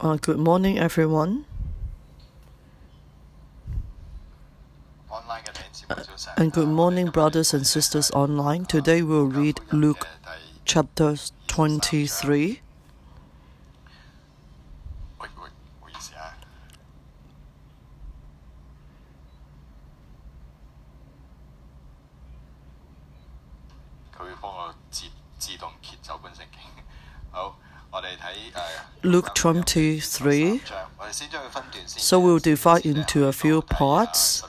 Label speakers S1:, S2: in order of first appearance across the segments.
S1: Uh, good morning uh, and good morning, brothers and sisters online. Today we'll read Luke chapter 23. Luke 23. So we'll divide into a few parts.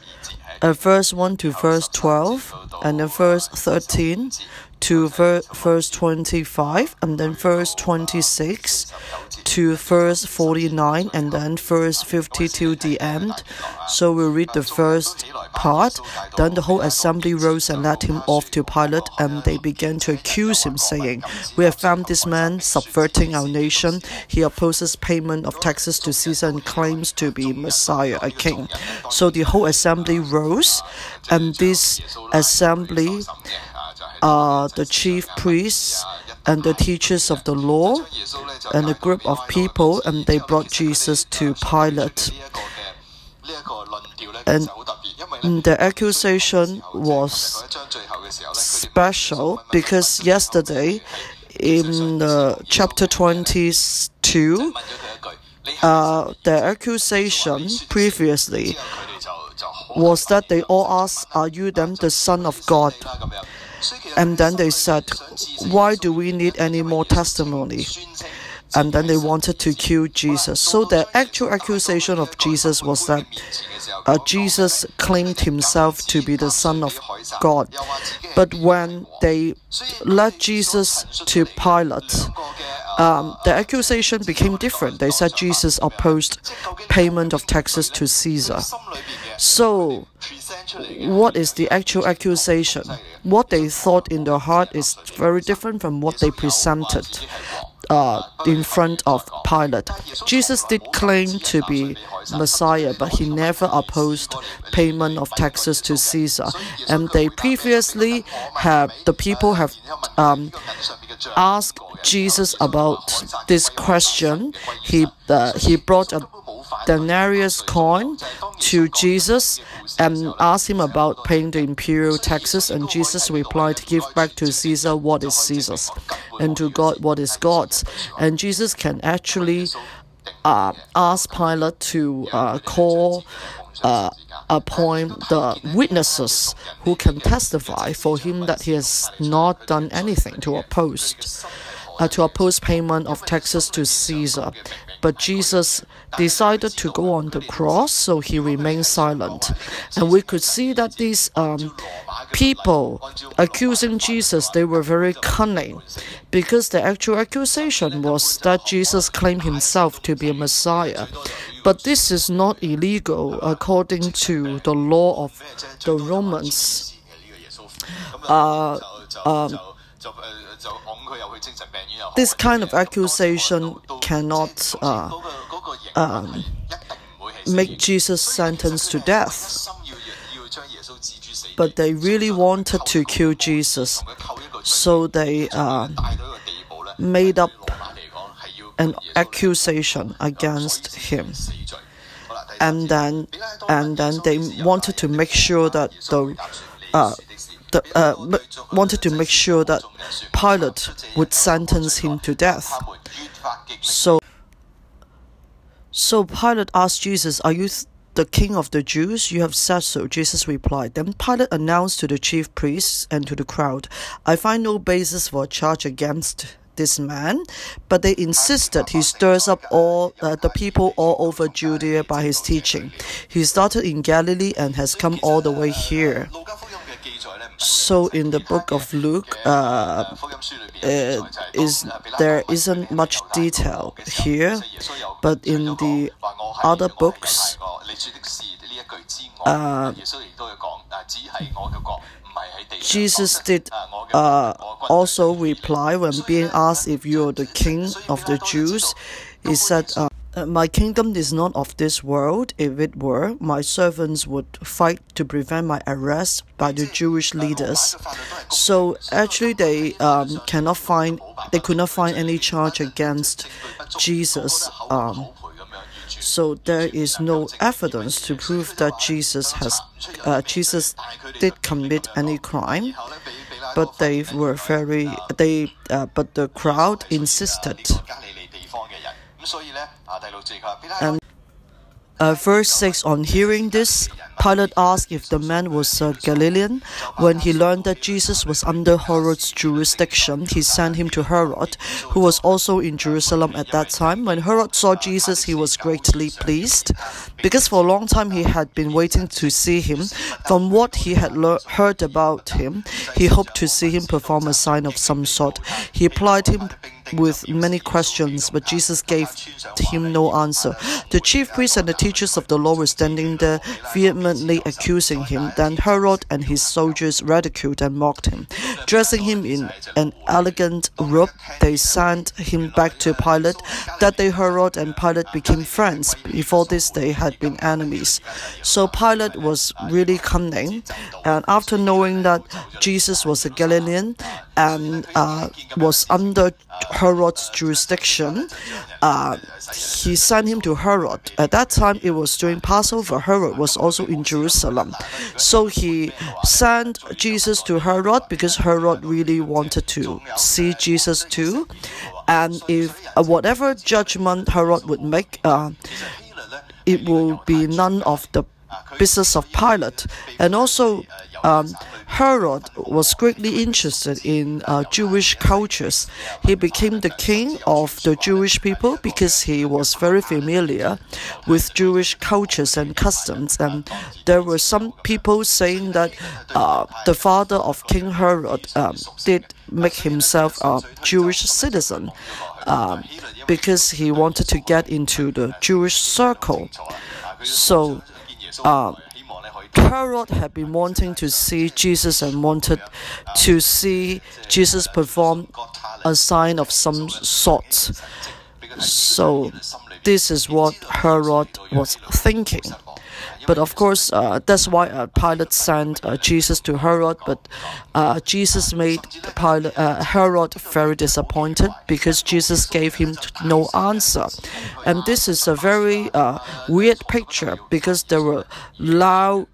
S1: Uh, verse 1 to verse 12, and then verse 13 to ver- verse 25, and then verse 26 to verse 49 and then verse 50 to the end. So we'll read the first part. Then the whole assembly rose and led him off to Pilate, and they began to accuse him, saying, We have found this man subverting our nation. He opposes payment of taxes to Caesar and claims to be Messiah, a king. So the whole assembly rose, and this assembly are the chief priests and the teachers of the law and a group of people, and they brought Jesus to Pilate. And the accusation was special because yesterday in uh, chapter 22, uh, the accusation previously was that they all asked, Are you then the Son of God? And then they said, Why do we need any more testimony? And then they wanted to kill Jesus. So the actual accusation of Jesus was that uh, Jesus claimed himself to be the Son of God. But when they led Jesus to Pilate, um, the accusation became different. They said Jesus opposed payment of taxes to Caesar. So, what is the actual accusation? What they thought in their heart is very different from what they presented. Uh, in front of Pilate. Jesus did claim to be Messiah, but he never opposed payment of taxes to Caesar. And they previously have the people have um, asked Jesus about this question, he uh, he brought a denarius coin to Jesus and asked him about paying the imperial taxes. And Jesus replied, "Give back to Caesar what is Caesar's, and to God what is God's." And Jesus can actually uh, ask Pilate to uh, call uh, appoint the witnesses who can testify for him that he has not done anything to oppose uh, to oppose payment of taxes to Caesar. But Jesus decided to go on the cross, so he remained silent. And we could see that these um, people accusing Jesus, they were very cunning, because the actual accusation was that Jesus claimed himself to be a Messiah. But this is not illegal according to the law of the Romans. Uh, um, this kind of accusation cannot uh, um, make Jesus sentenced to death. But they really wanted to kill Jesus, so they uh, made up an accusation against him and then and then they wanted to make sure that the uh, the, uh, wanted to make sure that Pilate would sentence him to death. So, so Pilate asked Jesus, Are you the king of the Jews? You have said so, Jesus replied. Then Pilate announced to the chief priests and to the crowd, I find no basis for a charge against this man, but they insisted he stirs up all uh, the people all over Judea by his teaching. He started in Galilee and has come all the way here. So in the book of Luke, uh, uh, is there isn't much detail here, but in the other books, uh, Jesus did uh, also reply when being asked if you are the king of the Jews. He said. Uh, uh, my kingdom is not of this world. If it were, my servants would fight to prevent my arrest by the Jewish leaders. So actually, they um, cannot find they could not find any charge against Jesus. Um, so there is no evidence to prove that Jesus has uh, Jesus did commit any crime. But they were very they uh, but the crowd insisted. And uh, verse 6 On hearing this, Pilate asked if the man was a Galilean. When he learned that Jesus was under Herod's jurisdiction, he sent him to Herod, who was also in Jerusalem at that time. When Herod saw Jesus, he was greatly pleased, because for a long time he had been waiting to see him. From what he had heard about him, he hoped to see him perform a sign of some sort. He applied him with many questions, but Jesus gave him no answer. The chief priests and the teachers of the law were standing there, vehemently accusing him. Then Herod and his soldiers ridiculed and mocked him. Dressing him in an elegant robe, they sent him back to Pilate. That day, Herod and Pilate became friends. Before this, they had been enemies. So Pilate was really cunning, and after knowing that Jesus was a Galilean and uh, was under Herod's jurisdiction, uh, he sent him to Herod. At that time, it was during Passover. Herod was also in Jerusalem. So he sent Jesus to Herod because Herod really wanted to see Jesus too. And if uh, whatever judgment Herod would make, uh, it will be none of the business of Pilate. And also, um, Herod was greatly interested in uh, Jewish cultures. He became the king of the Jewish people because he was very familiar with Jewish cultures and customs. And there were some people saying that uh, the father of King Herod um, did make himself a Jewish citizen um, because he wanted to get into the Jewish circle. So uh, um, Herod had been wanting to see Jesus and wanted to see Jesus perform a sign of some sort. So, this is what Herod was thinking. But of course, uh, that's why uh, Pilate sent uh, Jesus to Herod. But Jesus made Pilate, Herod very disappointed because Jesus gave him no answer. And this is a very weird picture because there were loud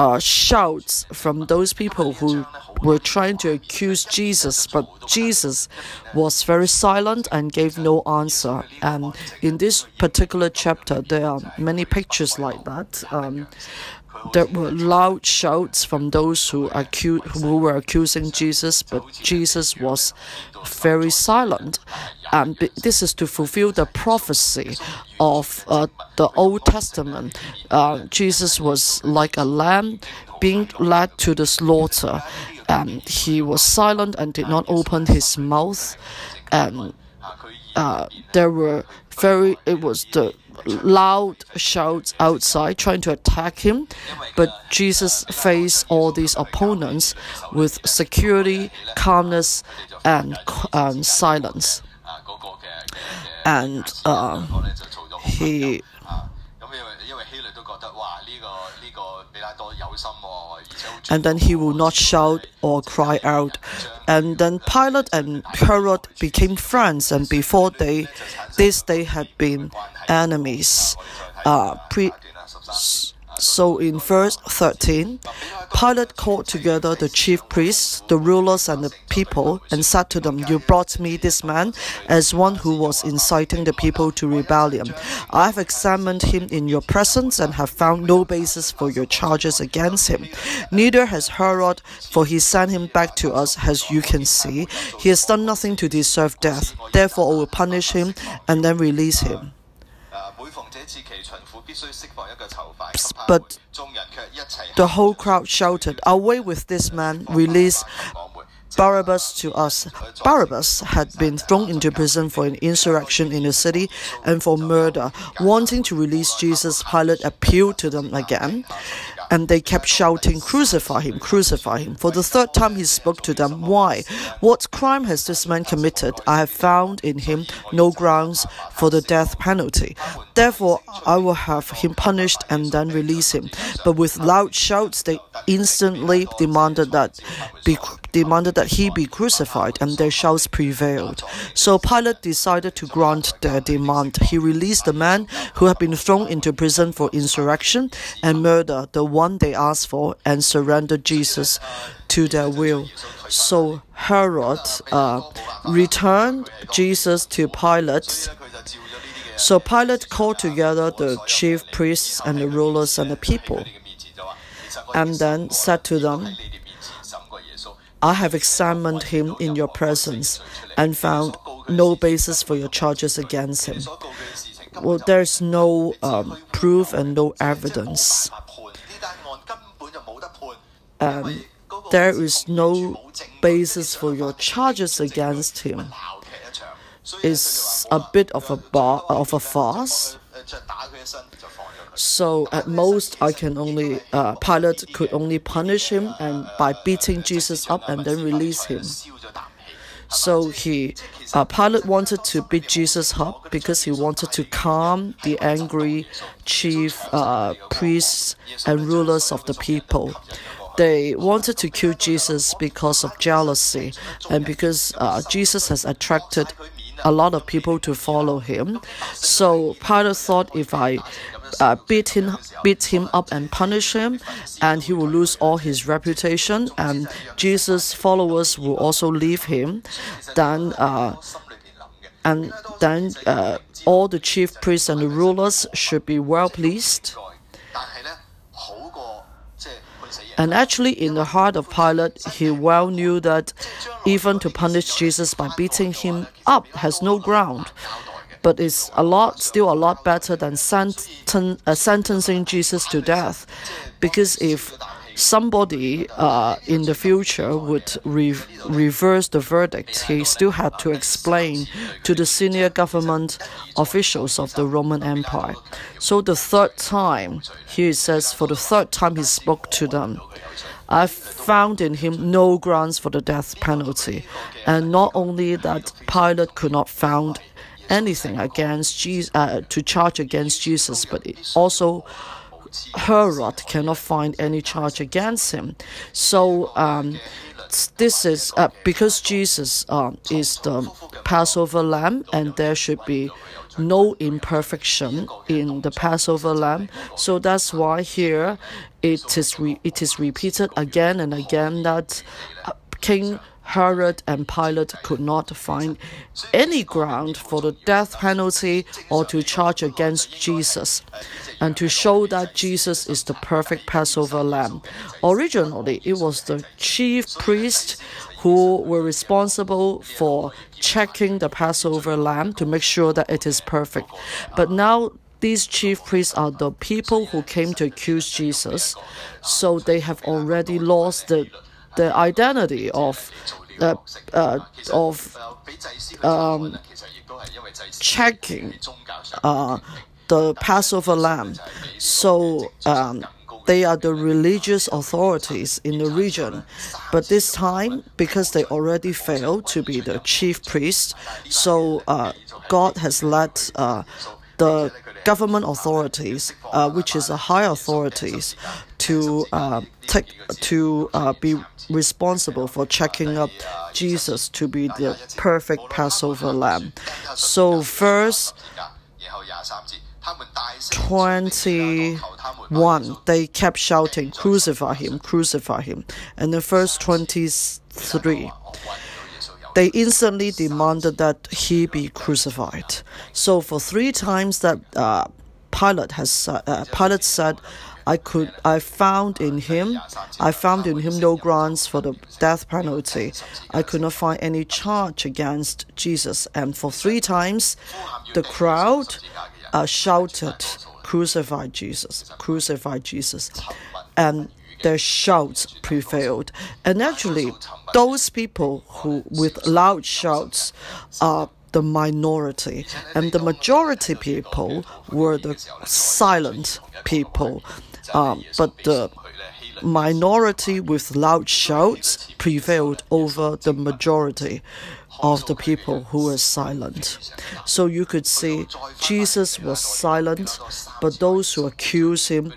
S1: uh, shouts from those people who were trying to accuse Jesus, but Jesus was very silent and gave no answer. And in this particular chapter, there are many pictures like that. Um, there were loud shouts from those who, who were accusing Jesus, but Jesus was very silent. And this is to fulfill the prophecy of uh, the Old Testament. Uh, Jesus was like a lamb being led to the slaughter, and he was silent and did not open his mouth. And uh, there were very it was the loud shouts outside trying to attack him. But Jesus faced all these opponents with security, calmness, and, um, silence. And uh, he and then he will not shout or cry out. And then Pilate and Herod became friends, and before they, this they had been enemies. Uh, pre- so in verse 13, Pilate called together the chief priests, the rulers, and the people, and said to them, You brought me this man as one who was inciting the people to rebellion. I have examined him in your presence and have found no basis for your charges against him. Neither has Herod, for he sent him back to us, as you can see. He has done nothing to deserve death. Therefore, I will punish him and then release him. But the whole crowd shouted, Away with this man, release Barabbas to us. Barabbas had been thrown into prison for an insurrection in the city and for murder. Wanting to release Jesus, Pilate appealed to them again and they kept shouting, Crucify him, crucify him. For the third time he spoke to them, Why? What crime has this man committed? I have found in him no grounds for the death penalty. Therefore, I will have him punished and then release him. But with loud shouts, they instantly demanded that, be, demanded that he be crucified, and their shouts prevailed. So Pilate decided to grant their demand. He released the man who had been thrown into prison for insurrection and murder, the one they asked for and surrendered Jesus to their will. So Herod uh, returned Jesus to Pilate. So Pilate called together the chief priests and the rulers and the people, and then said to them, I have examined him in your presence and found no basis for your charges against him. Well, there's no um, proof and no evidence um, there is no basis for your charges against him. It's a bit of a bar, of a farce. So at most, I can only uh, Pilate could only punish him and by beating Jesus up and then release him. So he, uh, Pilate wanted to beat Jesus up because he wanted to calm the angry chief uh, priests and rulers of the people they wanted to kill Jesus because of jealousy and because uh, Jesus has attracted a lot of people to follow him. So Pilate thought if I uh, beat him, beat him up and punish him, and he will lose all his reputation, and Jesus' followers will also leave him. Then. Uh, and then uh, all the chief priests and the rulers should be well pleased. And actually, in the heart of Pilate, he well knew that even to punish Jesus by beating him up has no ground. But it's a lot, still a lot better than senten uh, sentencing Jesus to death. Because if somebody uh, in the future would re reverse the verdict, he still had to explain to the senior government officials of the Roman Empire. So the third time, he says, for the third time, he spoke to them. I found in him no grounds for the death penalty. And not only that, Pilate could not found anything against Jesus, uh, to charge against Jesus, but also Herod cannot find any charge against him. So um, this is uh, because Jesus uh, is the Passover lamb, and there should be no imperfection in the Passover lamb. So that's why here it is it is repeated again and again that uh, King Herod and Pilate could not find any ground for the death penalty or to charge against Jesus, and to show that Jesus is the perfect Passover lamb. Originally, it was the chief priest who were responsible for checking the Passover lamb to make sure that it is perfect. But now these chief priests are the people who came to accuse Jesus, so they have already lost the the identity of uh, uh, of um, checking uh, the Passover lamb. So um, they are the religious authorities in the region. But this time, because they already failed to be the chief priest, so uh, God has let uh, the government authorities, uh, which is a high authorities, to uh, take to uh, be responsible for checking up Jesus to be the perfect Passover lamb. So first, twenty-one, they kept shouting, "Crucify him! Crucify him!" And the first twenty-three. They instantly demanded that he be crucified. So for three times that uh, Pilate has uh, Pilate said, I could I found in him I found in him no grounds for the death penalty. I could not find any charge against Jesus. And for three times, the crowd uh, shouted, "Crucify Jesus! Crucify Jesus!" And their shouts prevailed. And actually, those people who with loud shouts are the minority, and the majority people were the silent people. Um, but the minority with loud shouts prevailed over the majority of the people who were silent. So you could see Jesus was silent, but those who accused him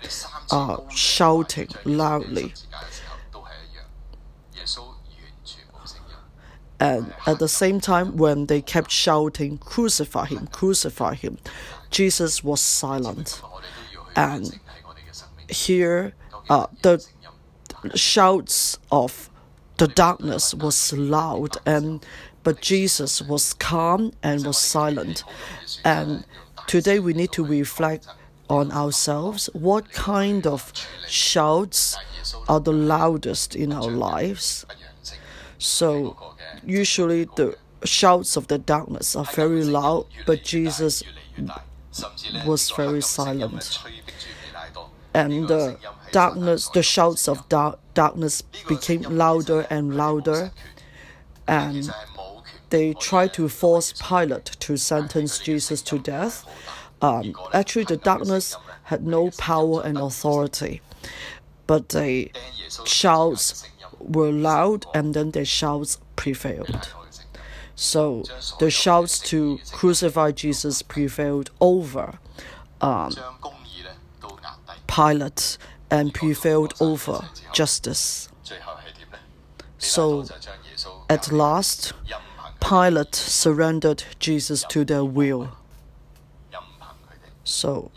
S1: uh, shouting loudly. And at the same time, when they kept shouting, Crucify him, crucify him, Jesus was silent. And here, uh, the shouts of the darkness was loud, and but Jesus was calm and was silent. And today we need to reflect on ourselves what kind of shouts are the loudest in our lives. So, usually the shouts of the darkness are very loud, but Jesus was very silent. And the darkness, the shouts of dark, darkness became louder and louder, and they tried to force Pilate to sentence Jesus to death um, actually the darkness had no power and authority, but the shouts were loud and then the shouts prevailed. So the shouts to crucify Jesus prevailed over um, Pilate and prevailed over justice. So at last, Pilate surrendered Jesus to their will. So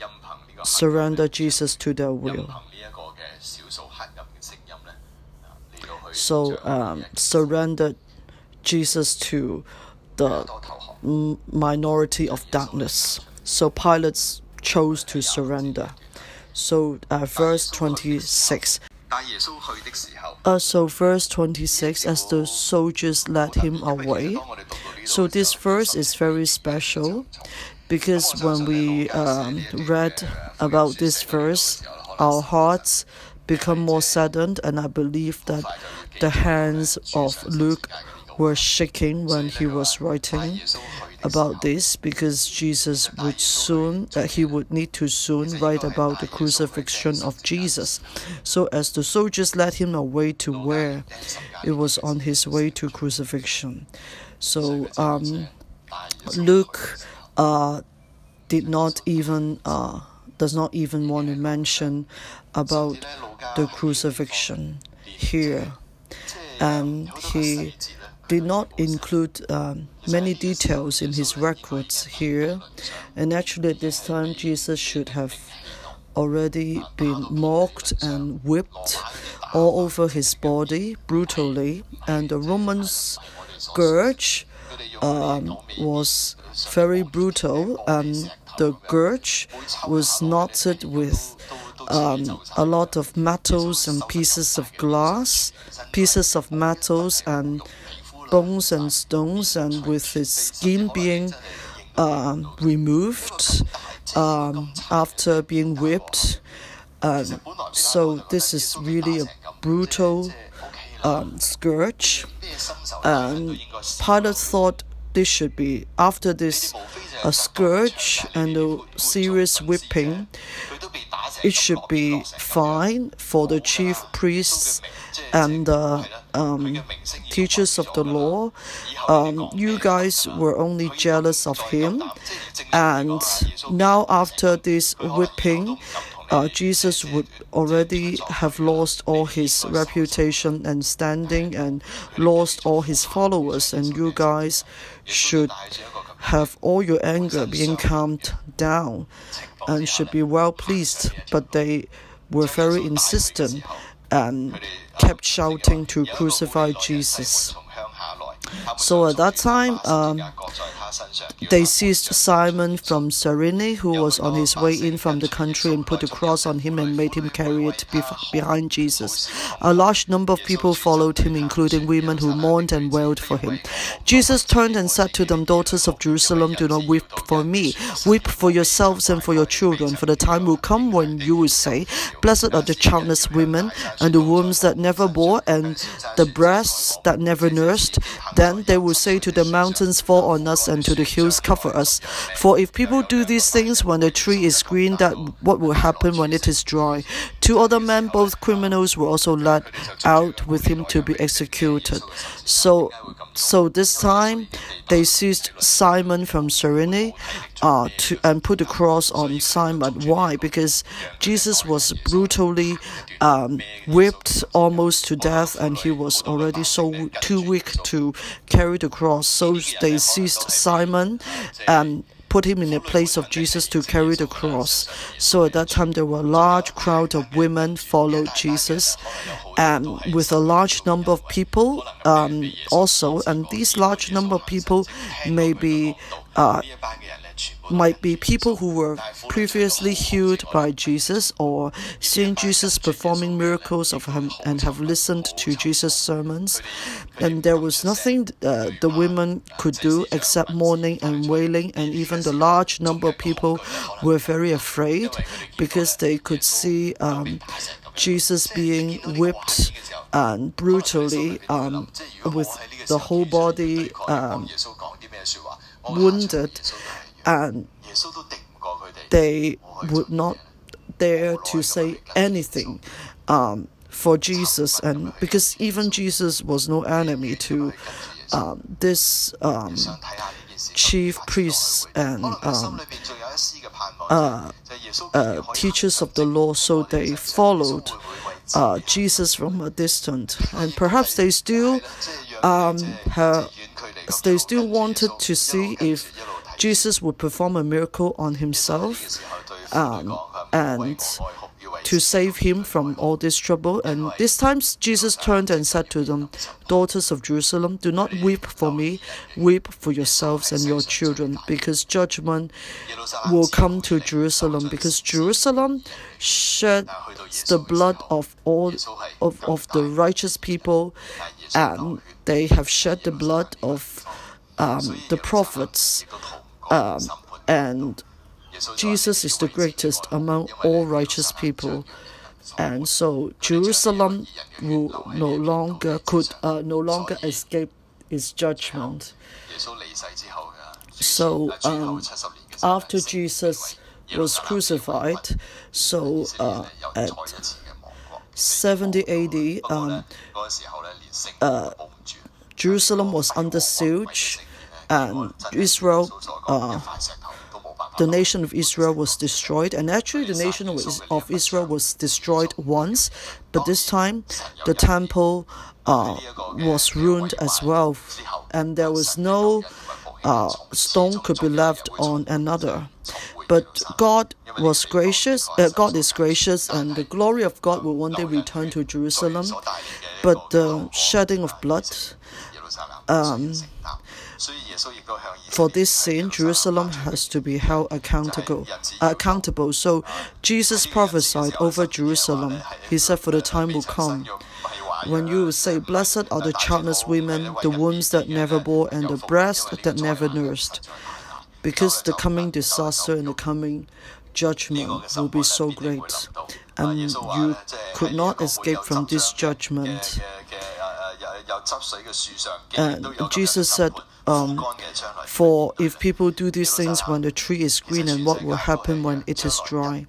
S1: surrender Jesus to their will. So um, surrender Jesus to the minority of darkness. So Pilate chose to surrender. So uh, verse 26. Uh, so verse 26 as the soldiers led him away so this verse is very special because when we um, read about this verse, our hearts become more saddened, and I believe that the hands of Luke were shaking when he was writing about this because Jesus would soon, uh, he would need to soon write about the crucifixion of Jesus. So, as the soldiers led him away to where it was on his way to crucifixion. So, um, Luke uh, did not even uh, does not even want to mention about the crucifixion here, and um, he did not include um, many details in his records here, and actually at this time Jesus should have already been mocked and whipped all over his body brutally, and the Romans scourge um, was very brutal. Um, the gorge was knotted with um, a lot of metals and pieces of glass, pieces of metals and bones and stones, and with its skin being um, removed um, after being whipped. Um, so this is really a brutal um, scourge. And Pilate thought this should be after this a scourge and a serious whipping. It should be fine for the chief priests and the um, teachers of the law. Um, you guys were only jealous of him, and now after this whipping, uh, Jesus would already have lost all his reputation and standing and lost all his followers, and you guys should have all your anger being calmed down and should be well pleased. But they were very insistent and kept shouting to crucify Jesus. So at that time, um, they seized Simon from Cyrene, who was on his way in from the country, and put a cross on him and made him carry it behind Jesus. A large number of people followed him, including women who mourned and wailed for him. Jesus turned and said to them, Daughters of Jerusalem, do not weep for me. Weep for yourselves and for your children, for the time will come when you will say, Blessed are the childless women, and the wombs that never bore, and the breasts that never nursed. Then they will say to the mountains, Fall on us, and to the hills cover us. For if people do these things when the tree is green, that what will happen when it is dry? Two other men, both criminals, were also led out with him to be executed. So, so this time they seized Simon from Cyrene uh, to, and put the cross on Simon. Why? Because Jesus was brutally um, whipped almost to death, and he was already so too weak to carry the cross. So they seized Simon and um, put him in the place of Jesus to carry the cross. So at that time, there were a large crowd of women followed Jesus, and um, with a large number of people um, also, and these large number of people may be. Uh, might be people who were previously healed by Jesus or seen Jesus performing miracles of him and have listened to Jesus' sermons. And there was nothing uh, the women could do except mourning and wailing, and even the large number of people were very afraid because they could see um, Jesus being whipped and um, brutally um, with the whole body um, wounded and they would not dare to say anything um, for Jesus, and because even Jesus was no enemy to um, this um, chief priests and um, uh, uh, teachers of the law, so they followed uh, Jesus from a distance, and perhaps they still um, they still wanted to see if Jesus would perform a miracle on himself um, and to save him from all this trouble. And this time Jesus turned and said to them, Daughters of Jerusalem, do not weep for me, weep for yourselves and your children, because judgment will come to Jerusalem, because Jerusalem shed the blood of all of, of the righteous people, and they have shed the blood of um, the prophets um, and Jesus is the greatest among all righteous people. And so Jerusalem will no longer could uh, no longer escape his judgment. So um, after Jesus was crucified, so uh, at 70 AD, um, uh, Jerusalem was under siege and Israel, uh, the nation of Israel was destroyed. And actually, the nation of Israel was destroyed once, but this time the temple uh, was ruined as well, and there was no uh, stone could be left on another. But God was gracious. Uh, God is gracious, and the glory of God will one day return to Jerusalem. But the shedding of blood. Um, for this sin, Jerusalem has to be held accountable. accountable. So Jesus prophesied over Jerusalem. He said, For the time will come when you say, Blessed are the childless women, the wombs that never bore, and the breast that never nursed, because the coming disaster and the coming judgment will be so great, and you could not escape from this judgment. And Jesus said, um, for if people do these things when the tree is green and what will happen when it is dry.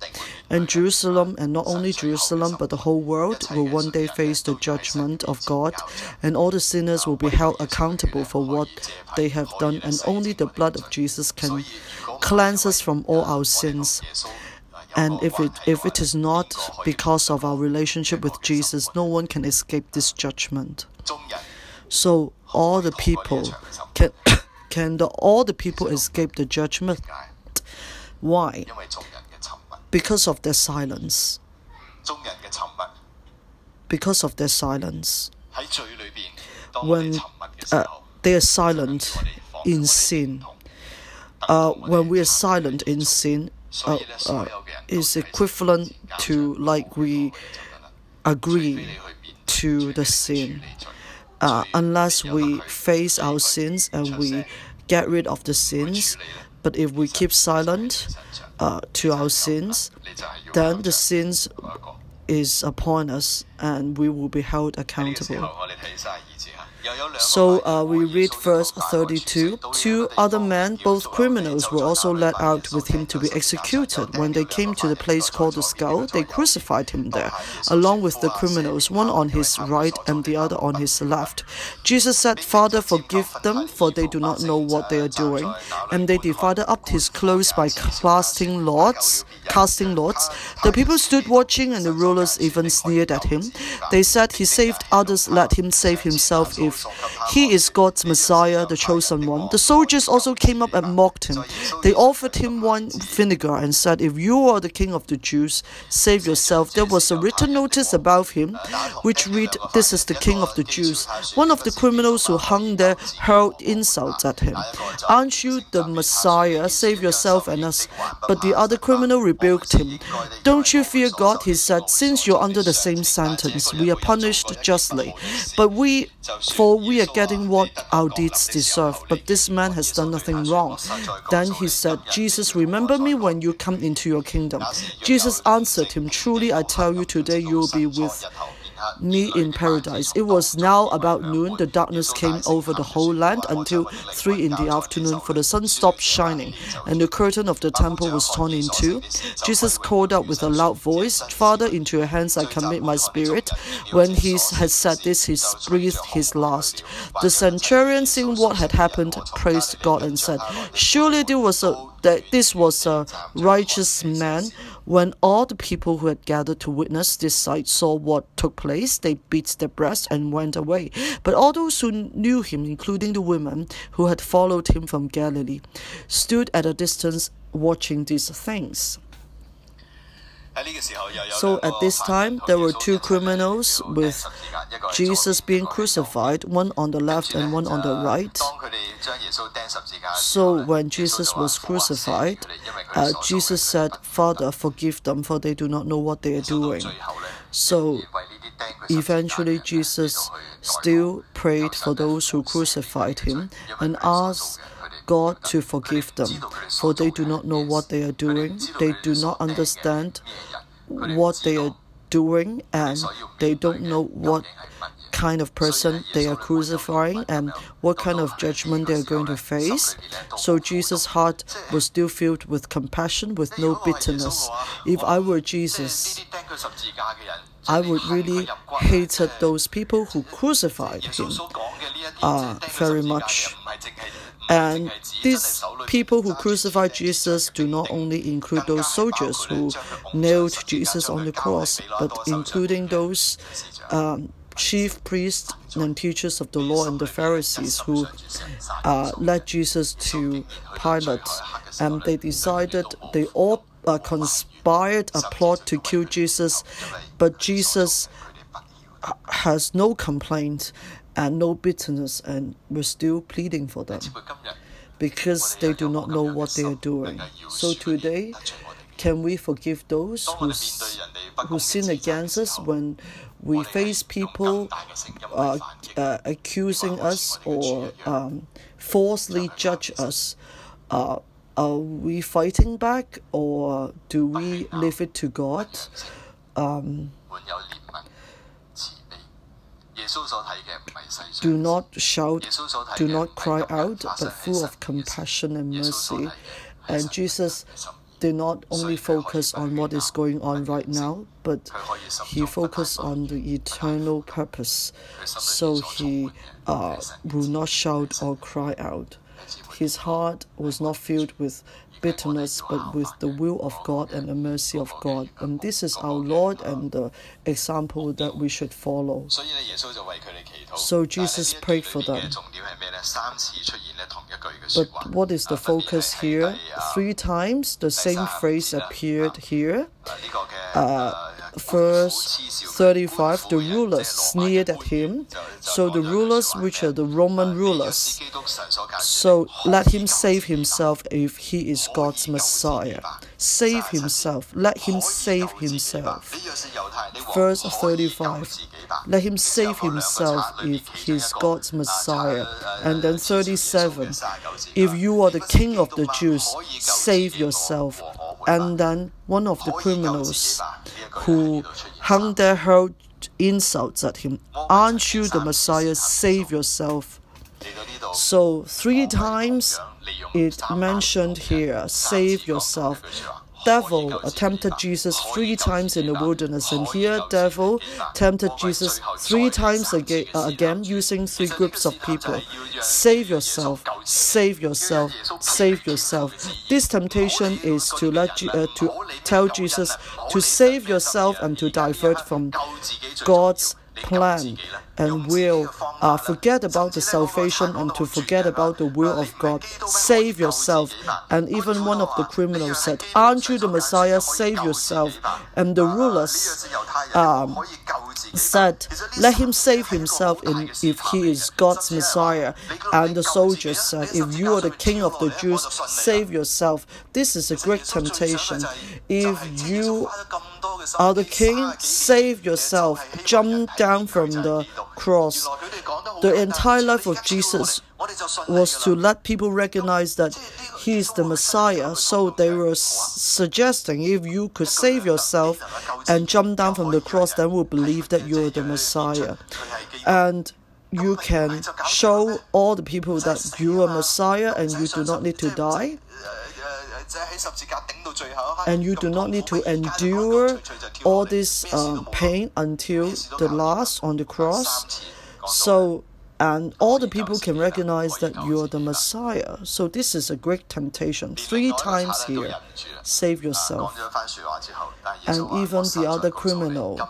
S1: And Jerusalem, and not only Jerusalem, but the whole world, will one day face the judgment of God, and all the sinners will be held accountable for what they have done, and only the blood of Jesus can cleanse us from all our sins. And if it, if it is not because of our relationship with Jesus, no one can escape this judgment. So, all the people can can the, all the people escape the judgment? Why? Because of their silence. Because of their silence. When uh, they are silent uh, in sin, uh, when we are silent in sin, uh, uh, is equivalent to like we agree to the sin uh, unless we face our sins and we get rid of the sins. But if we keep silent uh, to our sins, then the sins is upon us and we will be held accountable. So uh, we read verse 32. Two other men, both criminals, were also led out with him to be executed. When they came to the place called the skull, they crucified him there, along with the criminals, one on his right and the other on his left. Jesus said, Father, forgive them, for they do not know what they are doing. And they divided up his clothes by casting lots. Casting lots. The people stood watching, and the rulers even sneered at him. They said, He saved others, let him save himself if he is God's Messiah, the chosen one. The soldiers also came up and mocked him. They offered him wine vinegar and said, If you are the king of the Jews, save yourself. There was a written notice about him, which read, This is the king of the Jews. One of the criminals who hung there hurled insults at him. Aren't you the Messiah? Save yourself and us. But the other criminal rebuked him. Don't you fear God? He said, Since you're under the same sentence, we are punished justly. But we, for we are getting what our deeds deserve, but this man has done nothing wrong. Then he said, Jesus, remember me when you come into your kingdom. Jesus answered him, Truly I tell you, today you will be with me in paradise. It was now about noon. The darkness came over the whole land until three in the afternoon, for the sun stopped shining, and the curtain of the temple was torn in two. Jesus called out with a loud voice, Father, into your hands I commit my spirit. When he had said this, he breathed his last. The centurion, seeing what had happened, praised God and said, Surely there was a that this was a righteous man. When all the people who had gathered to witness this sight saw what took place, they beat their breasts and went away. But all those who knew him, including the women who had followed him from Galilee, stood at a distance watching these things. So at this time, there were two criminals with Jesus being crucified, one on the left and one on the right. So when Jesus was crucified, uh, Jesus said, Father, forgive them, for they do not know what they are doing. So eventually, Jesus still prayed for those who crucified him and asked God to forgive them, for they do not know what they are doing, they do not understand what they are doing, and they don't know what kind of person they are crucifying and what kind of judgment they are going to face. So Jesus' heart was still filled with compassion, with no bitterness. If I were Jesus, I would really hated those people who crucified him uh, very much. And these people who crucified Jesus do not only include those soldiers who nailed Jesus on the cross, but including those um, chief priests and teachers of the law and the Pharisees who uh, led Jesus to Pilate. And they decided they all uh, conspired a plot to kill Jesus, but Jesus uh, has no complaint and no bitterness, and we're still pleading for them because they do not know what they are doing. So today, can we forgive those who, who sin against us when we face people uh, uh, accusing us or um, falsely judge us? Uh, are we fighting back or do we leave it to God? Um, do not shout, do not cry out, but full of compassion and mercy. And Jesus did not only focus on what is going on right now, but he focused on the eternal purpose. So he uh, will not shout or cry out. His heart was not filled with bitterness, but with the will of God and the mercy of God. And this is our Lord and the example that we should follow. So Jesus prayed for them. But what is the focus here? Three times the same phrase appeared here. Uh, verse 35, the rulers sneered at him. So the rulers, which are the Roman rulers, so let him save himself if he is God's Messiah. Save himself, let him save himself. Verse 35, let him save himself if he's God's Messiah. And then 37, if you are the king of the Jews, save yourself. And then one of the criminals who hung their head insults at him. Aren't you the Messiah? Save yourself. So, three times it mentioned here save yourself devil tempted Jesus three times in the wilderness, and here devil tempted Jesus three times again, uh, again using three groups of people. Save yourself, save yourself, save yourself. This temptation is to let uh, to tell Jesus to save yourself and to divert from God's plan and will uh, forget about the salvation and to forget about the will of God. Save yourself. And even one of the criminals said, Aren't you the Messiah? Save yourself. And the rulers um, said, Let him save himself in, if he is God's Messiah. And the soldiers said, If you are the king of the Jews, save yourself. This is a great temptation. If you are the king, save yourself. Jump down from the cross. The entire life of Jesus was to let people recognize that he is the Messiah. So they were suggesting if you could save yourself and jump down from the cross, then we'll believe that you're the Messiah. And you can show all the people that you are Messiah and you do not need to die. And you do not need to endure all this um, pain until the last on the cross. So, and all the people can recognize that you are the Messiah. So, this is a great temptation. Three times here, save yourself. And even the other criminal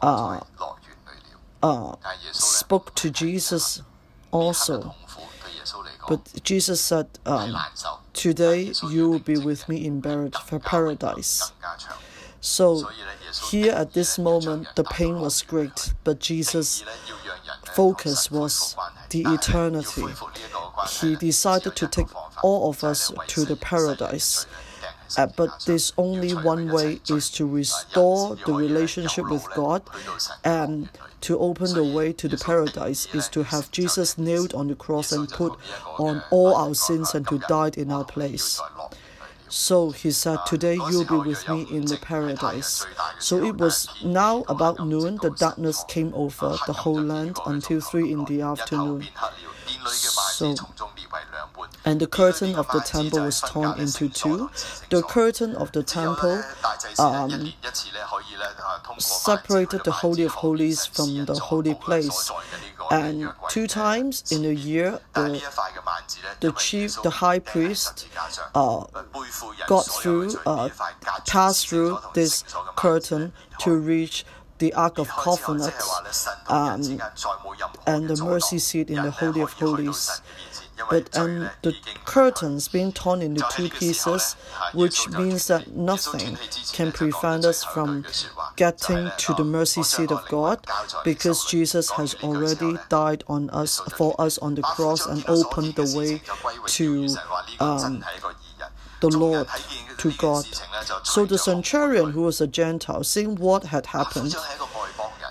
S1: uh, uh, spoke to Jesus also but Jesus said, um, Today you will be with me in paradise. So here at this moment, the pain was great, but Jesus' focus was the eternity. He decided to take all of us to the paradise. Uh, but there's only one way is to restore the relationship with God and to open the way to the paradise is to have Jesus nailed on the cross and put on all our sins and to die in our place. So he said, Today you'll be with me in the paradise. So it was now about noon, the darkness came over the whole land until three in the afternoon. So, and the curtain of the temple was torn into two. The curtain of the temple um, separated the Holy of Holies from the holy place. And two times in a year, the, the chief, the high priest, uh, got through, uh, passed through this curtain to reach the Ark of Covenant um, and the mercy seat in the Holy of Holies. But and um, the curtains being torn into two pieces, which means that nothing can prevent us from getting to the mercy seat of God, because Jesus has already died on us for us on the cross and opened the way to um, the Lord to God. So the centurion, who was a Gentile, seeing what had happened,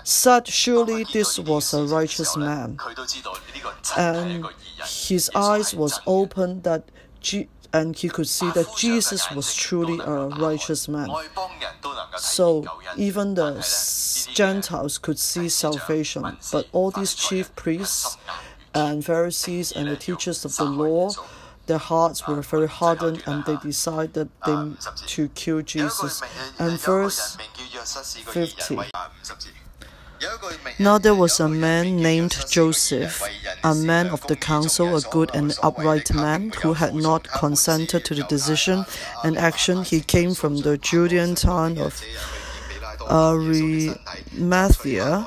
S1: said, Surely this was a righteous man. And his eyes was open that and he could see that Jesus was truly a righteous man. So even the Gentiles could see salvation, but all these chief priests and Pharisees and the teachers of the law their hearts were very hardened and they decided them to kill Jesus. And verse 50. Now there was a man named Joseph, a man of the council, a good and upright man, who had not consented to the decision and action. He came from the Judean town of Arimathea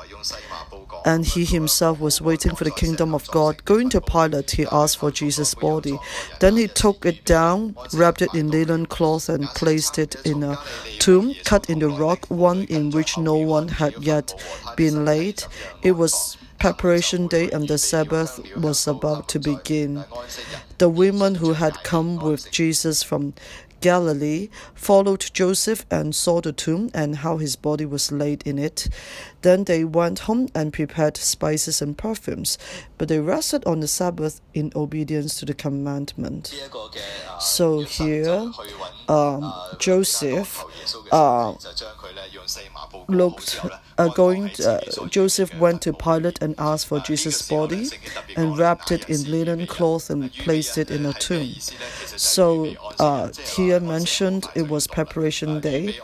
S1: and he himself was waiting for the kingdom of God. Going to Pilate, he asked for Jesus' body. Then he took it down, wrapped it in linen cloth, and placed it in a tomb cut in the rock, one in which no one had yet been laid. It was preparation day and the Sabbath was about to begin. The women who had come with Jesus from Galilee followed Joseph and saw the tomb and how his body was laid in it. Then they went home and prepared spices and perfumes, but they rested on the Sabbath in obedience to the commandment. So here, um, Joseph uh, looked uh, going, uh, Joseph went to Pilate and asked for Jesus' body and wrapped it in linen cloth and placed it in a tomb. So uh, here mentioned it was preparation day,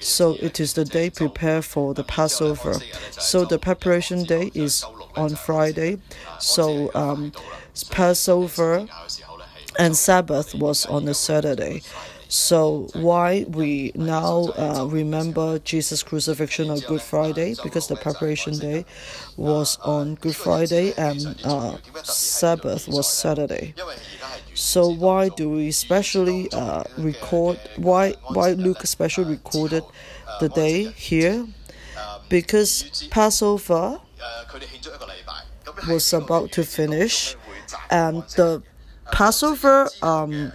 S1: so it is the day prepared for the Passover. So the preparation day is on Friday, so um, Passover and Sabbath was on a Saturday. So why we now uh, remember Jesus' crucifixion on Good Friday? Because the preparation day was on Good Friday and uh, Sabbath was Saturday. So why do we specially uh, record? Why why Luke specially recorded the day here? Because Passover was about to finish, and the Passover um,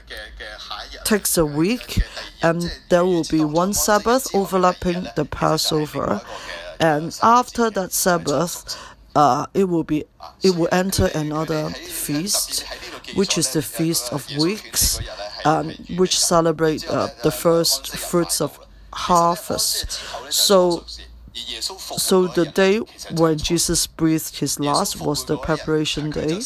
S1: takes a week, and there will be one Sabbath overlapping the Passover, and after that Sabbath, uh, it will be it will enter another feast, which is the feast of weeks, um, which celebrate uh, the first fruits of harvest. So so the day when Jesus breathed his last was the preparation day.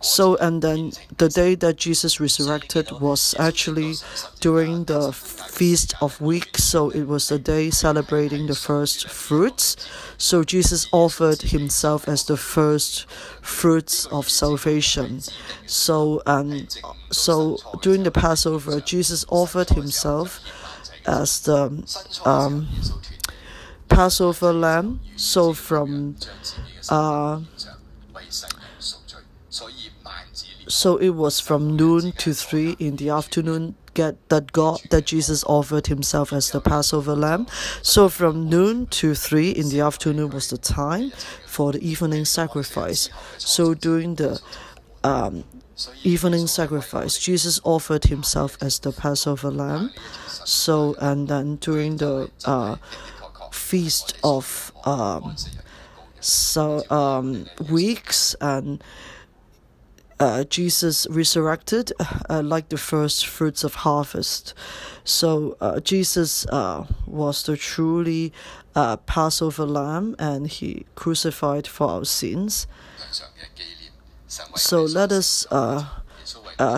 S1: So, and then the day that Jesus resurrected was actually during the Feast of Weeks. So, it was the day celebrating the first fruits. So, Jesus offered himself as the first fruits of salvation. So, and so during the Passover, Jesus offered himself as the um, Passover lamb. So, from uh, so it was from noon to three in the afternoon get that God that Jesus offered himself as the Passover lamb. So from noon to three in the afternoon was the time for the evening sacrifice. So during the um, evening sacrifice, Jesus offered himself as the Passover lamb. So and then during the uh, feast of um, so um, weeks and uh, Jesus resurrected uh, like the first fruits of harvest. So uh, Jesus uh, was the truly uh, Passover lamb and he crucified for our sins. So let us, uh,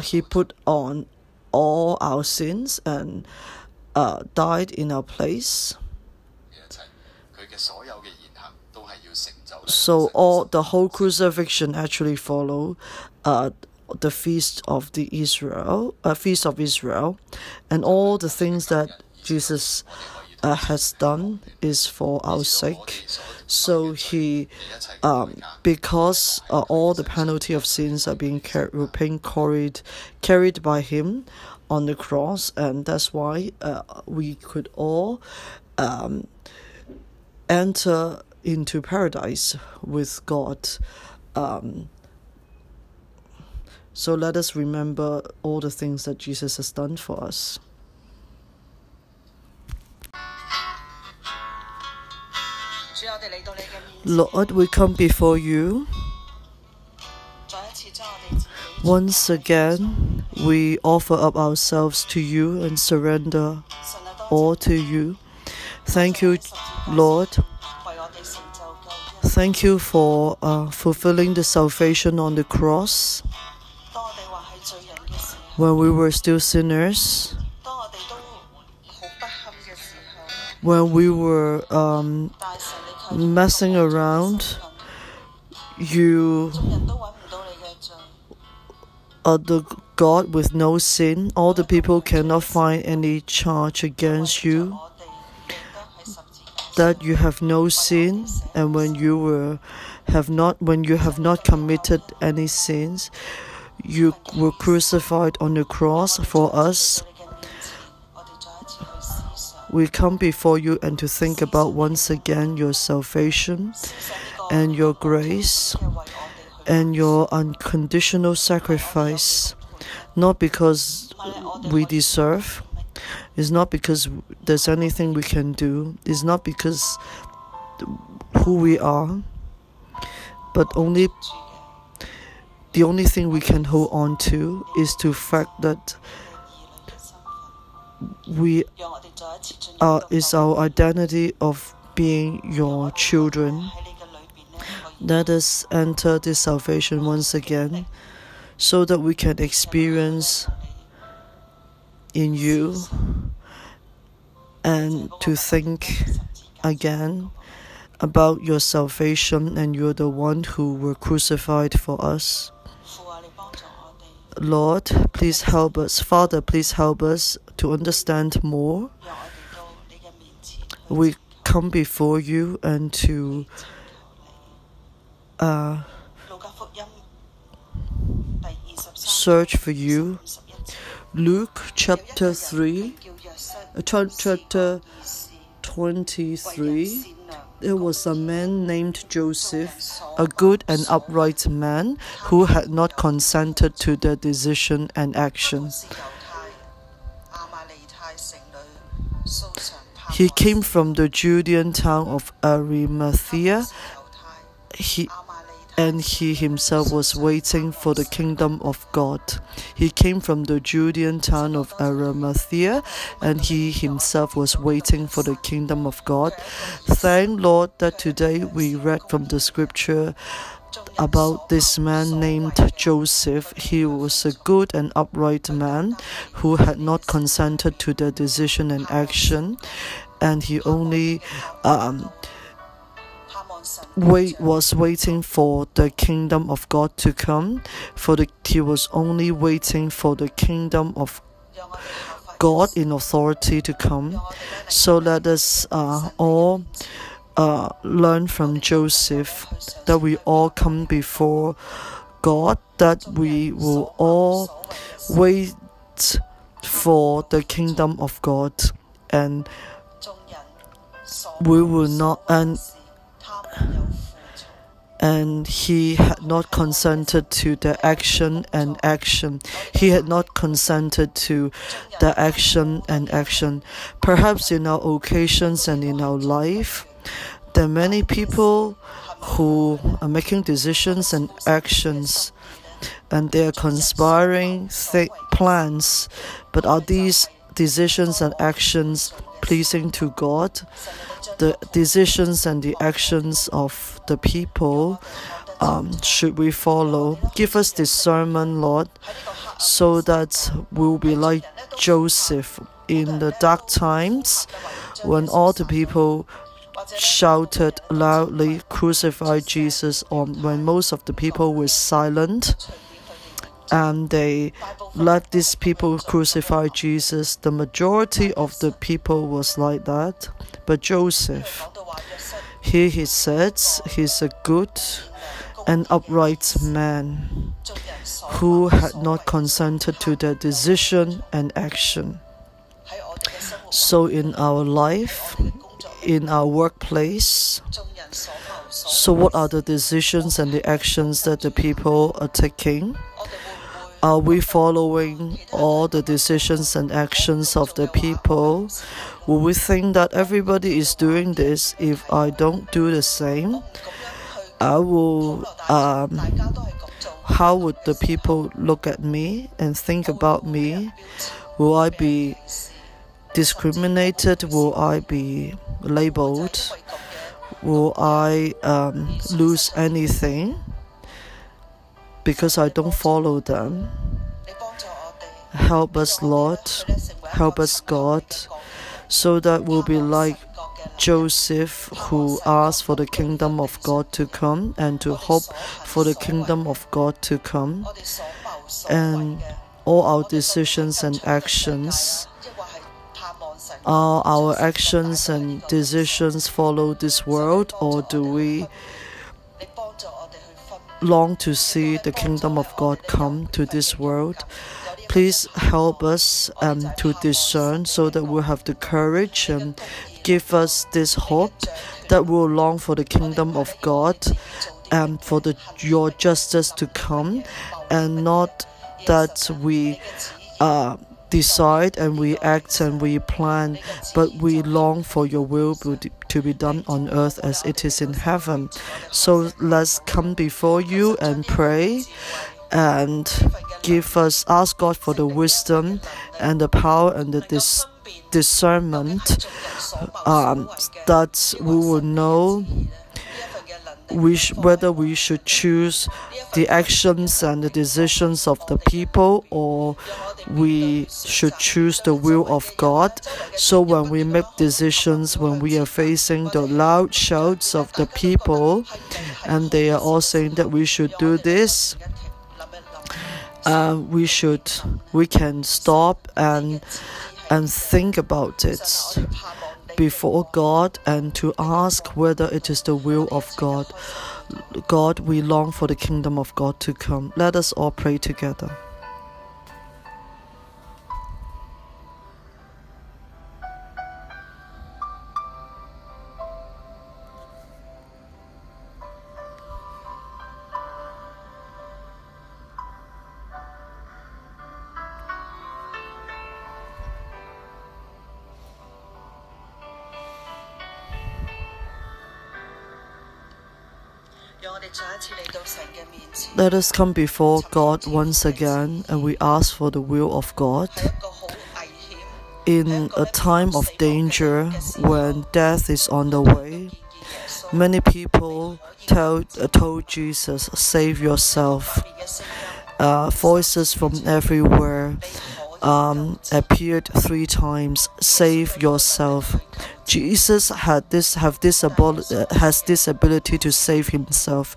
S1: he put on all our sins and died in our place. So all the whole crucifixion actually followed uh, the feast of the Israel, uh, feast of Israel, and all the things that Jesus uh, has done is for our sake. So he, um, because uh, all the penalty of sins are being, car- being carried, carried by him on the cross, and that's why uh, we could all um, enter into paradise with God. Um, so let us remember all the things that Jesus has done for us. Lord, we come before you. Once again, we offer up ourselves to you and surrender all to you. Thank you, Lord. Thank you for uh, fulfilling the salvation on the cross when we were still sinners, when we were um, messing around, you are the God with no sin. All the people cannot find any charge against you. That you have no sin, and when you were have not when you have not committed any sins, you were crucified on the cross for us. We come before you and to think about once again your salvation and your grace and your unconditional sacrifice, not because we deserve, it's not because there's anything we can do, it's not because who we are, but only the only thing we can hold on to is to fact that we are is our identity of being your children. Let us enter this salvation once again so that we can experience in you and to think again about your salvation and you're the one who were crucified for us. Lord, please help us. Father, please help us to understand more. We come before you and to uh, search for you. Luke chapter 3, uh, chapter 23. There was a man named Joseph, a good and upright man, who had not consented to their decision and action. He came from the Judean town of Arimathea. He, and he himself was waiting for the kingdom of God. He came from the Judean town of Arimathea, and he himself was waiting for the kingdom of God. Thank Lord that today we read from the scripture about this man named Joseph. He was a good and upright man who had not consented to the decision and action, and he only um, wait, was waiting for the kingdom of God to come, for the, he was only waiting for the kingdom of God in authority to come. So let us uh, all uh, learn from Joseph that we all come before God, that we will all wait for the kingdom of God and we will not and and he had not consented to the action and action. He had not consented to the action and action. Perhaps in our occasions and in our life, there are many people who are making decisions and actions, and they are conspiring thick plans. But are these decisions and actions pleasing to God? the decisions and the actions of the people um, should we follow. Give us discernment, Lord, so that we'll be like Joseph in the dark times when all the people shouted loudly, Crucify Jesus, or when most of the people were silent and they let these people crucify Jesus. The majority of the people was like that but Joseph. Here he says he's a good and upright man who had not consented to their decision and action. So, in our life, in our workplace, so what are the decisions and the actions that the people are taking? Are we following all the decisions and actions of the people Will we think that everybody is doing this if I don't do the same? I will. Um, how would the people look at me and think about me? Will I be discriminated? Will I be labeled? Will I um, lose anything because I don't follow them? Help us, Lord. Help us, God so that we'll be like Joseph, who asked for the kingdom of God to come and to hope for the kingdom of God to come, and all our decisions and actions. Are our actions and decisions follow this world, or do we long to see the kingdom of God come to this world? Please help us um, to discern so that we have the courage and um, give us this hope that we'll long for the kingdom of God and um, for the, your justice to come and not that we uh, decide and we act and we plan, but we long for your will to be done on earth as it is in heaven. So let's come before you and pray and give us, ask God for the wisdom and the power and the dis- discernment um, that we will know which whether we should choose the actions and the decisions of the people or we should choose the will of God. So when we make decisions, when we are facing the loud shouts of the people, and they are all saying that we should do this, uh, we should we can stop and and think about it before God and to ask whether it is the will of God. God, we long for the kingdom of God to come. Let us all pray together. let us come before God once again and we ask for the will of God. In a time of danger when death is on the way, many people told, uh, told Jesus, Save yourself. Uh, voices from everywhere um, appeared three times, save yourself. Jesus had this have this aboli- has this ability to save himself,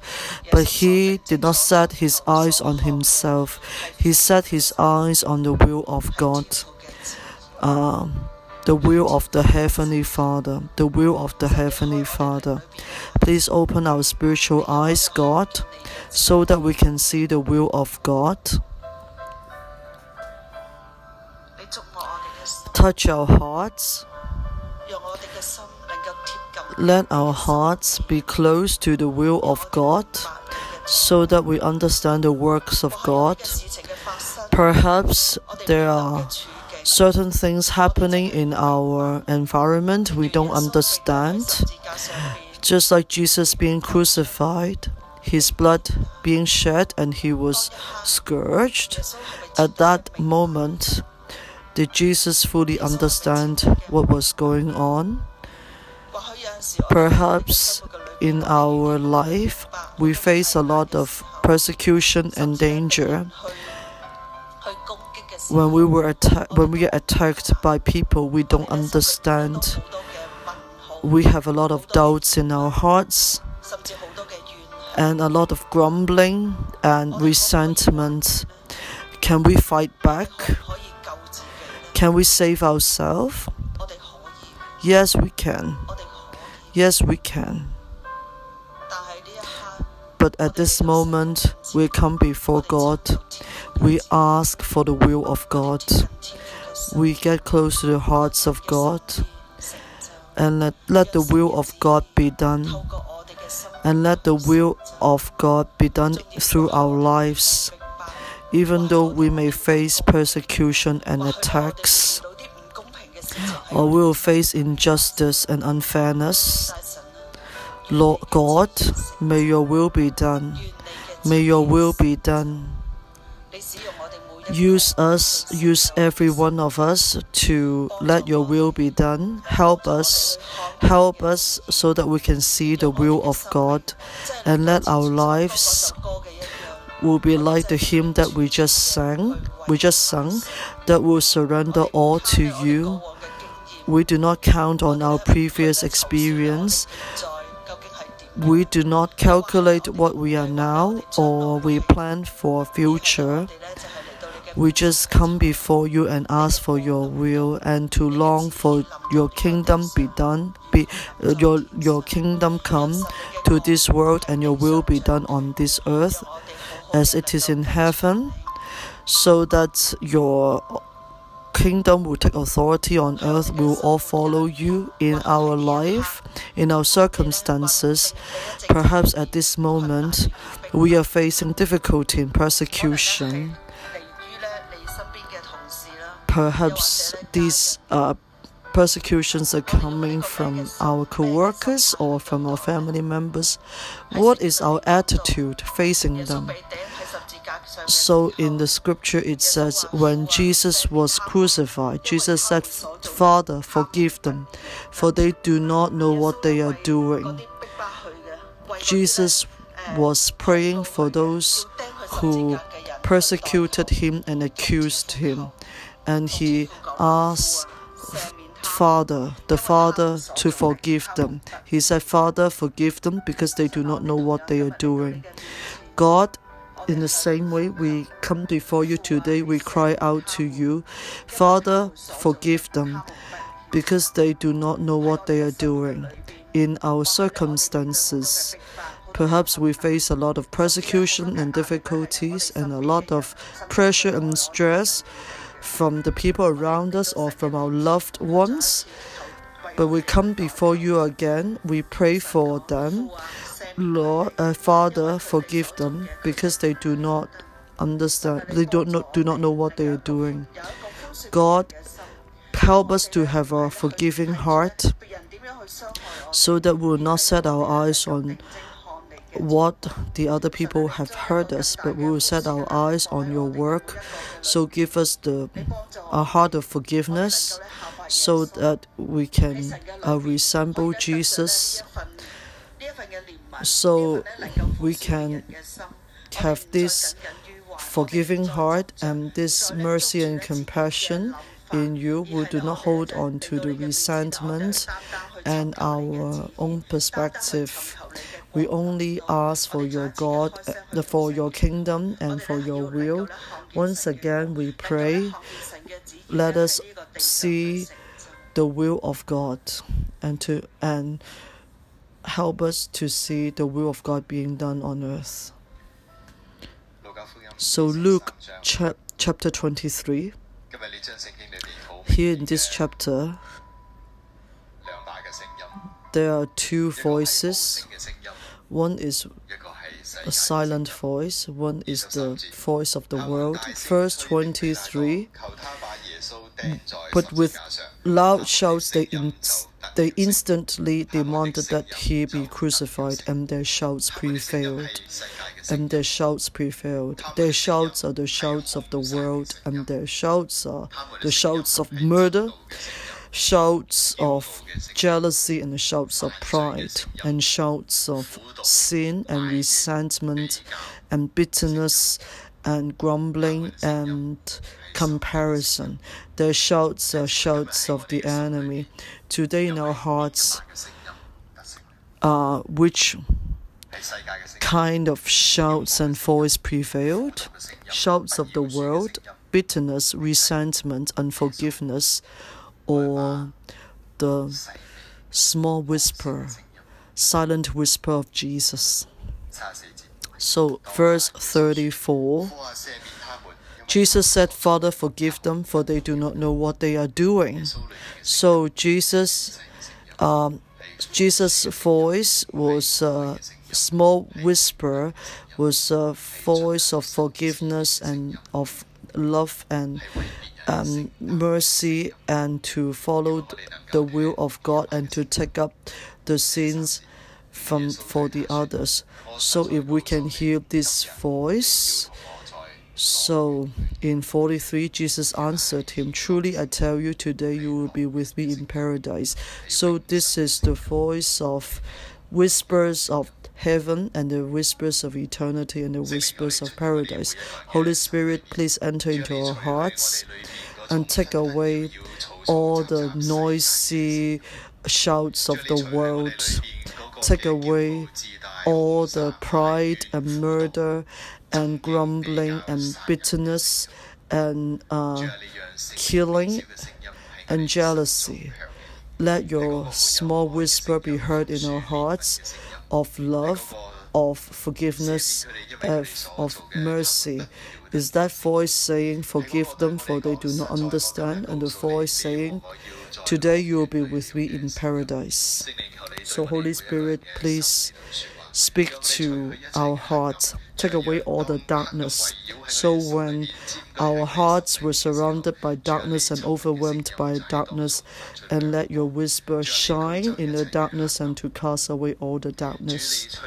S1: but he did not set his eyes on himself. He set his eyes on the will of God. Um, the will of the Heavenly Father, the will of the Heavenly Father. Please open our spiritual eyes, God, so that we can see the will of God. touch our hearts. Let our hearts be close to the will of God so that we understand the works of God. Perhaps there are certain things happening in our environment we don't understand. Just like Jesus being crucified, his blood being shed, and he was scourged. At that moment, did Jesus fully understand what was going on? Perhaps in our life we face a lot of persecution and danger. When we were atta- when we get attacked by people we don't understand, we have a lot of doubts in our hearts and a lot of grumbling and resentment. Can we fight back? Can we save ourselves? Yes, we can. Yes, we can. But at this moment, we come before God. We ask for the will of God. We get close to the hearts of God. And let, let the will of God be done. And let the will of God be done through our lives even though we may face persecution and attacks, or we will face injustice and unfairness, Lord God, may your will be done. May your will be done. Use us, use every one of us to let your will be done. Help us, help us so that we can see the will of God and let our lives will be like the hymn that we just sang, we just sung, that will surrender all to you. We do not count on our previous experience. We do not calculate what we are now or we plan for future. We just come before you and ask for your will and to long for your kingdom be done, be uh, your your kingdom come to this world and your will be done on this earth as it is in heaven, so that your kingdom will take authority on earth. We will all follow you in our life, in our circumstances. Perhaps at this moment, we are facing difficulty and persecution. Perhaps these uh, persecutions are coming from our coworkers or from our family members, what is our attitude facing them? So in the scripture it says, when Jesus was crucified, Jesus said, Father, forgive them, for they do not know what they are doing. Jesus was praying for those who persecuted him and accused him, and he asked Father, the Father, to forgive them. He said, Father, forgive them because they do not know what they are doing. God, in the same way, we come before you today, we cry out to you, Father, forgive them because they do not know what they are doing. In our circumstances, Perhaps we face a lot of persecution and difficulties and a lot of pressure and stress from the people around us or from our loved ones. But we come before you again. We pray for them. Lord, uh, Father, forgive them because they do not understand. They don't do not know what they are doing. God, help us to have a forgiving heart so that we will not set our eyes on what the other people have heard us, but we will set our eyes on your work. So give us the a heart of forgiveness so that we can uh, resemble Jesus, so we can have this forgiving heart and this mercy and compassion in you. We do not hold on to the resentment and our own perspective we only ask for your God, for your kingdom, and for your will. Once again, we pray, let us see the will of God and to and help us to see the will of God being done on earth. So Luke chapter 23 here in this chapter there are two voices one is a silent voice, one is the voice of the world. Verse 23 But with loud shouts they, in, they instantly demanded that he be crucified, and their shouts prevailed. And their shouts prevailed. Their shouts are the shouts of the world, and their shouts are the shouts of murder shouts of jealousy and shouts of pride and shouts of sin and resentment and bitterness and grumbling and comparison. The shouts are shouts of the enemy. Today in our hearts, uh, which kind of shouts and voice prevailed? Shouts of the world, bitterness, resentment, unforgiveness or the small whisper, silent whisper of Jesus. So, verse 34 Jesus said, Father, forgive them, for they do not know what they are doing. So, Jesus, um, Jesus' voice was a small whisper, was a voice of forgiveness and of love and um, mercy and to follow the will of God and to take up the sins from for the others. So if we can hear this voice, so in 43, Jesus answered him, Truly I tell you, today you will be with me in paradise. So this is the voice of whispers of heaven and the whispers of eternity and the whispers of paradise. Holy Spirit, please enter into our hearts and take away all the noisy shouts of the world. Take away all the pride and murder and grumbling and bitterness and uh, killing and jealousy. Let your small whisper be heard in our hearts of love, of forgiveness, of, of mercy. Is that voice saying, Forgive them, for they do not understand? And the voice saying, Today you will be with me in paradise. So, Holy Spirit, please speak to our hearts, take away all the darkness. So when our hearts were surrounded by darkness and overwhelmed by darkness, and let your whisper shine in the darkness and to cast away all the darkness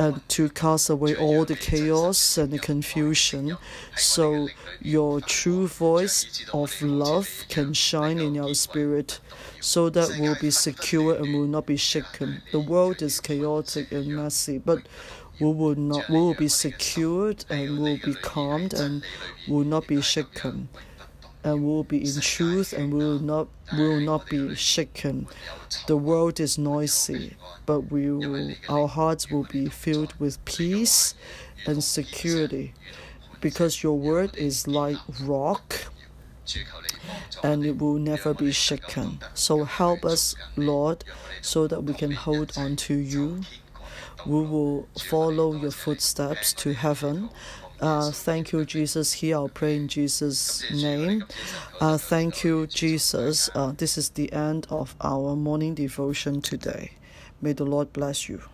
S1: and to cast away all the chaos and the confusion so your true voice of love can shine in our spirit so that we'll be secure and will not be shaken. The world is chaotic and messy, but we will not we will be secured and will be calmed and will not be shaken and will be in truth and will not will not be shaken. The world is noisy, but we will, our hearts will be filled with peace and security, because your word is like rock and it will never be shaken. So help us, Lord, so that we can hold on to you. We will follow your footsteps to heaven uh, thank you, Jesus. I'll pray in Jesus' name. Uh, thank you, Jesus. Uh, this is the end of our morning devotion today. May the Lord bless you.